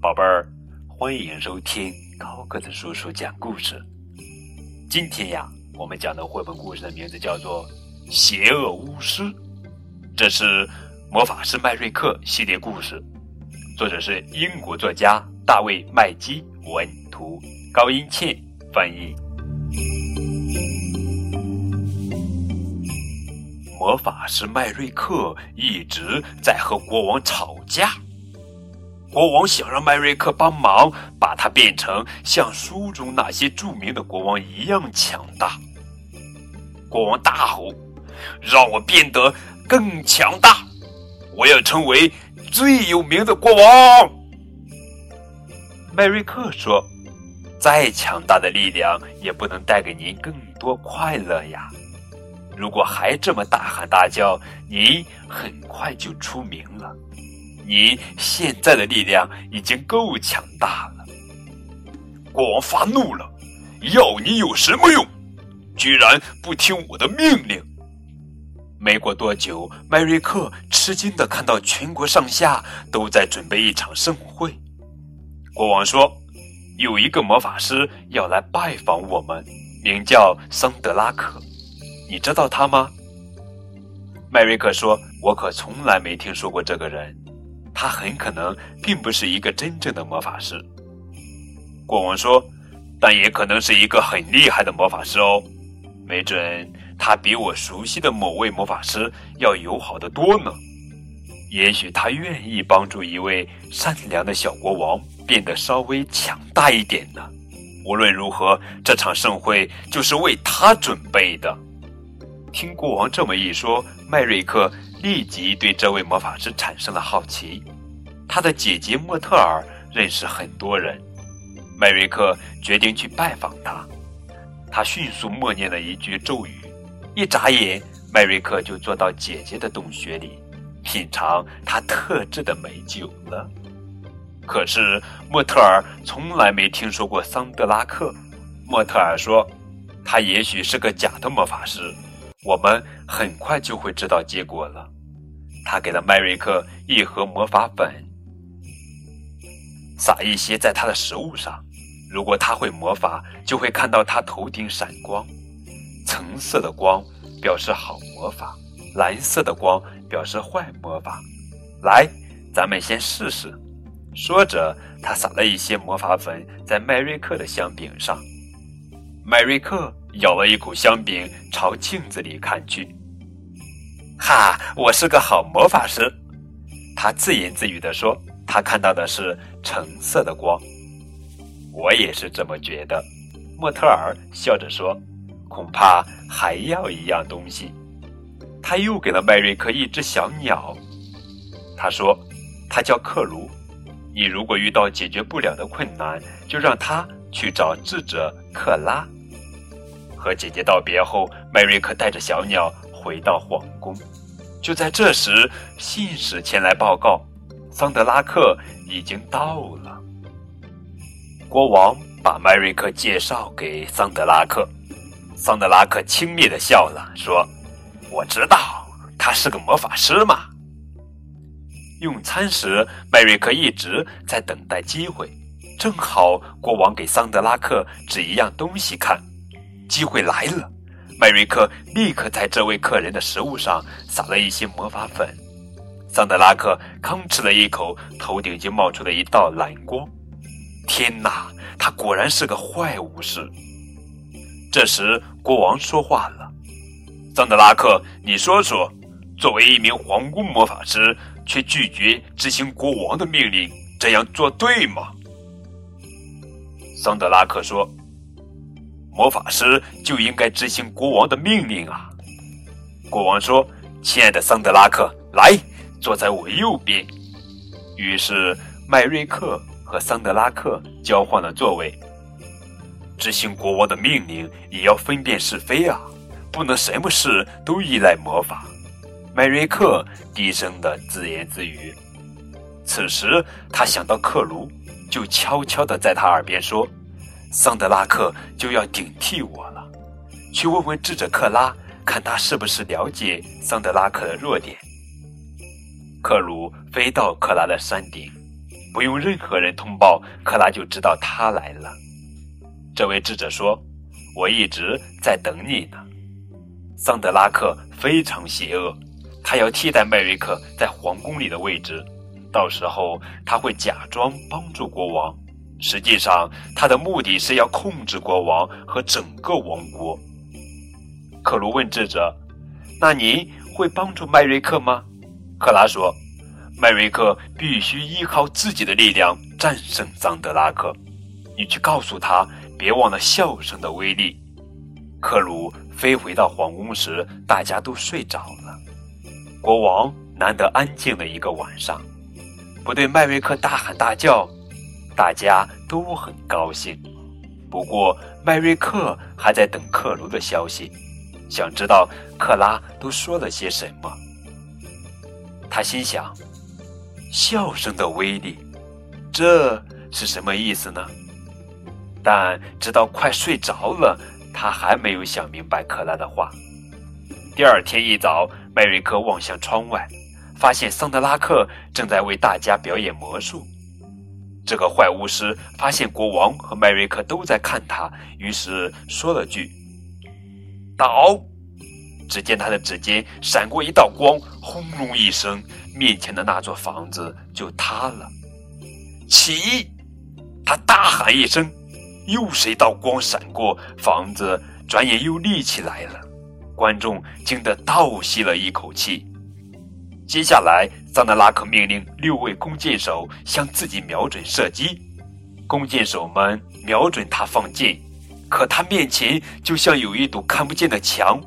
宝贝儿，欢迎收听高个子叔叔讲故事。今天呀，我们讲的绘本故事的名字叫做《邪恶巫师》，这是魔法师麦瑞克系列故事，作者是英国作家大卫·麦基文图，高英倩翻译。魔法师麦瑞克一直在和国王吵架。国王想让麦瑞克帮忙，把他变成像书中那些著名的国王一样强大。国王大吼：“让我变得更强大！我要成为最有名的国王！”麦瑞克说：“再强大的力量也不能带给您更多快乐呀！如果还这么大喊大叫，您很快就出名了。”你现在的力量已经够强大了。国王发怒了，要你有什么用？居然不听我的命令！没过多久，麦瑞克吃惊的看到全国上下都在准备一场盛会。国王说：“有一个魔法师要来拜访我们，名叫桑德拉克，你知道他吗？”麦瑞克说：“我可从来没听说过这个人。”他很可能并不是一个真正的魔法师，国王说，但也可能是一个很厉害的魔法师哦，没准他比我熟悉的某位魔法师要友好的多呢。也许他愿意帮助一位善良的小国王变得稍微强大一点呢。无论如何，这场盛会就是为他准备的。听国王这么一说，麦瑞克。立即对这位魔法师产生了好奇。他的姐姐莫特尔认识很多人，麦瑞克决定去拜访他。他迅速默念了一句咒语，一眨眼，麦瑞克就坐到姐姐的洞穴里，品尝她特制的美酒了。可是莫特尔从来没听说过桑德拉克。莫特尔说：“他也许是个假的魔法师。”我们很快就会知道结果了。他给了麦瑞克一盒魔法粉，撒一些在他的食物上。如果他会魔法，就会看到他头顶闪光。橙色的光表示好魔法，蓝色的光表示坏魔法。来，咱们先试试。说着，他撒了一些魔法粉在麦瑞克的香饼上。麦瑞克。咬了一口香饼，朝镜子里看去。哈，我是个好魔法师，他自言自语地说。他看到的是橙色的光。我也是这么觉得，莫特尔笑着说。恐怕还要一样东西。他又给了麦瑞克一只小鸟。他说：“他叫克鲁。你如果遇到解决不了的困难，就让他去找智者克拉。”和姐姐道别后，麦瑞克带着小鸟回到皇宫。就在这时，信使前来报告，桑德拉克已经到了。国王把麦瑞克介绍给桑德拉克，桑德拉克轻蔑的笑了，说：“我知道他是个魔法师嘛。”用餐时，麦瑞克一直在等待机会，正好国王给桑德拉克指一样东西看。机会来了，麦瑞克立刻在这位客人的食物上撒了一些魔法粉。桑德拉克吭哧了一口，头顶就冒出了一道蓝光。天哪，他果然是个坏巫师！这时，国王说话了：“桑德拉克，你说说，作为一名皇宫魔法师，却拒绝执行国王的命令，这样做对吗？”桑德拉克说。魔法师就应该执行国王的命令啊！国王说：“亲爱的桑德拉克，来坐在我右边。”于是麦瑞克和桑德拉克交换了座位。执行国王的命令也要分辨是非啊，不能什么事都依赖魔法。麦瑞克低声的自言自语。此时他想到克卢，就悄悄的在他耳边说。桑德拉克就要顶替我了，去问问智者克拉，看他是不是了解桑德拉克的弱点。克鲁飞到克拉的山顶，不用任何人通报，克拉就知道他来了。这位智者说：“我一直在等你呢。”桑德拉克非常邪恶，他要替代麦瑞克在皇宫里的位置。到时候他会假装帮助国王，实际上他的目的是要控制国王和整个王国。克鲁问智者：“那您会帮助麦瑞克吗？”克拉说。麦瑞克必须依靠自己的力量战胜桑德拉克。你去告诉他，别忘了笑声的威力。克鲁飞回到皇宫时，大家都睡着了。国王难得安静了一个晚上，不对麦瑞克大喊大叫，大家都很高兴。不过麦瑞克还在等克鲁的消息，想知道克拉都说了些什么。他心想。笑声的威力，这是什么意思呢？但直到快睡着了，他还没有想明白克拉的话。第二天一早，麦瑞克望向窗外，发现桑德拉克正在为大家表演魔术。这个坏巫师发现国王和麦瑞克都在看他，于是说了句：“倒。”只见他的指尖闪过一道光，轰隆一声。面前的那座房子就塌了。起！他大喊一声，又是一道光闪过，房子转眼又立起来了。观众惊得倒吸了一口气。接下来，桑德拉克命令六位弓箭手向自己瞄准射击。弓箭手们瞄准他放箭，可他面前就像有一堵看不见的墙，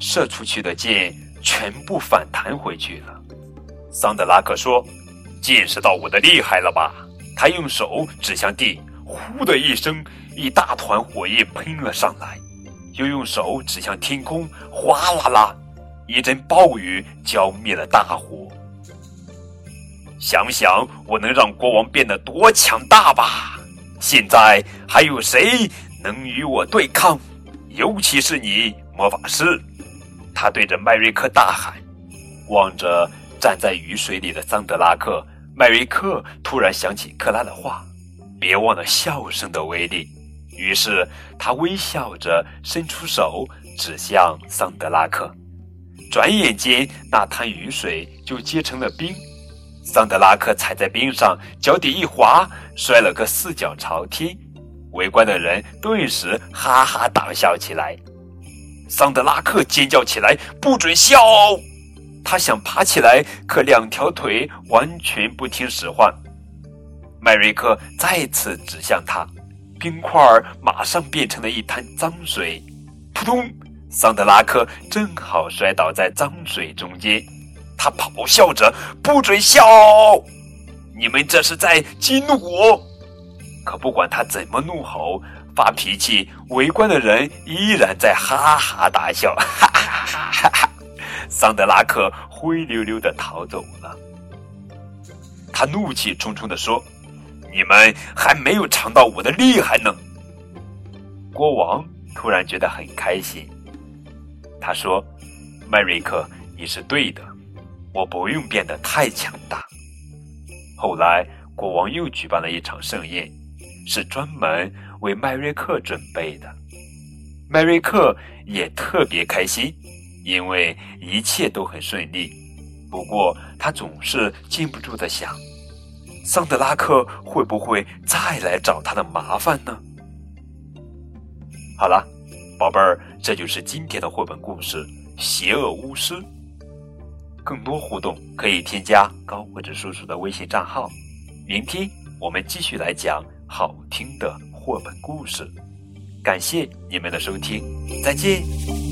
射出去的箭全部反弹回去了。桑德拉克说：“见识到我的厉害了吧？”他用手指向地，呼的一声，一大团火焰喷了上来；又用手指向天空，哗啦啦，一阵暴雨浇灭了大火。想想我能让国王变得多强大吧！现在还有谁能与我对抗？尤其是你，魔法师！他对着麦瑞克大喊，望着。站在雨水里的桑德拉克麦瑞克突然想起克拉的话：“别忘了笑声的威力。”于是他微笑着伸出手指向桑德拉克，转眼间那滩雨水就结成了冰。桑德拉克踩在冰上，脚底一滑，摔了个四脚朝天。围观的人顿时哈哈大笑起来。桑德拉克尖叫起来：“不准笑！”他想爬起来，可两条腿完全不听使唤。麦瑞克再次指向他，冰块马上变成了一滩脏水。扑通！桑德拉克正好摔倒在脏水中间。他咆哮着：“不准笑！你们这是在激怒我！”可不管他怎么怒吼、发脾气，围观的人依然在哈哈大笑。哈哈哈哈哈！桑德拉克灰溜溜的逃走了。他怒气冲冲的说：“你们还没有尝到我的厉害呢！”国王突然觉得很开心。他说：“麦瑞克，你是对的，我不用变得太强大。”后来，国王又举办了一场盛宴，是专门为麦瑞克准备的。麦瑞克也特别开心。因为一切都很顺利，不过他总是禁不住的想：桑德拉克会不会再来找他的麻烦呢？好了，宝贝儿，这就是今天的绘本故事《邪恶巫师》。更多互动可以添加高个子叔叔的微信账号。明天我们继续来讲好听的绘本故事。感谢你们的收听，再见。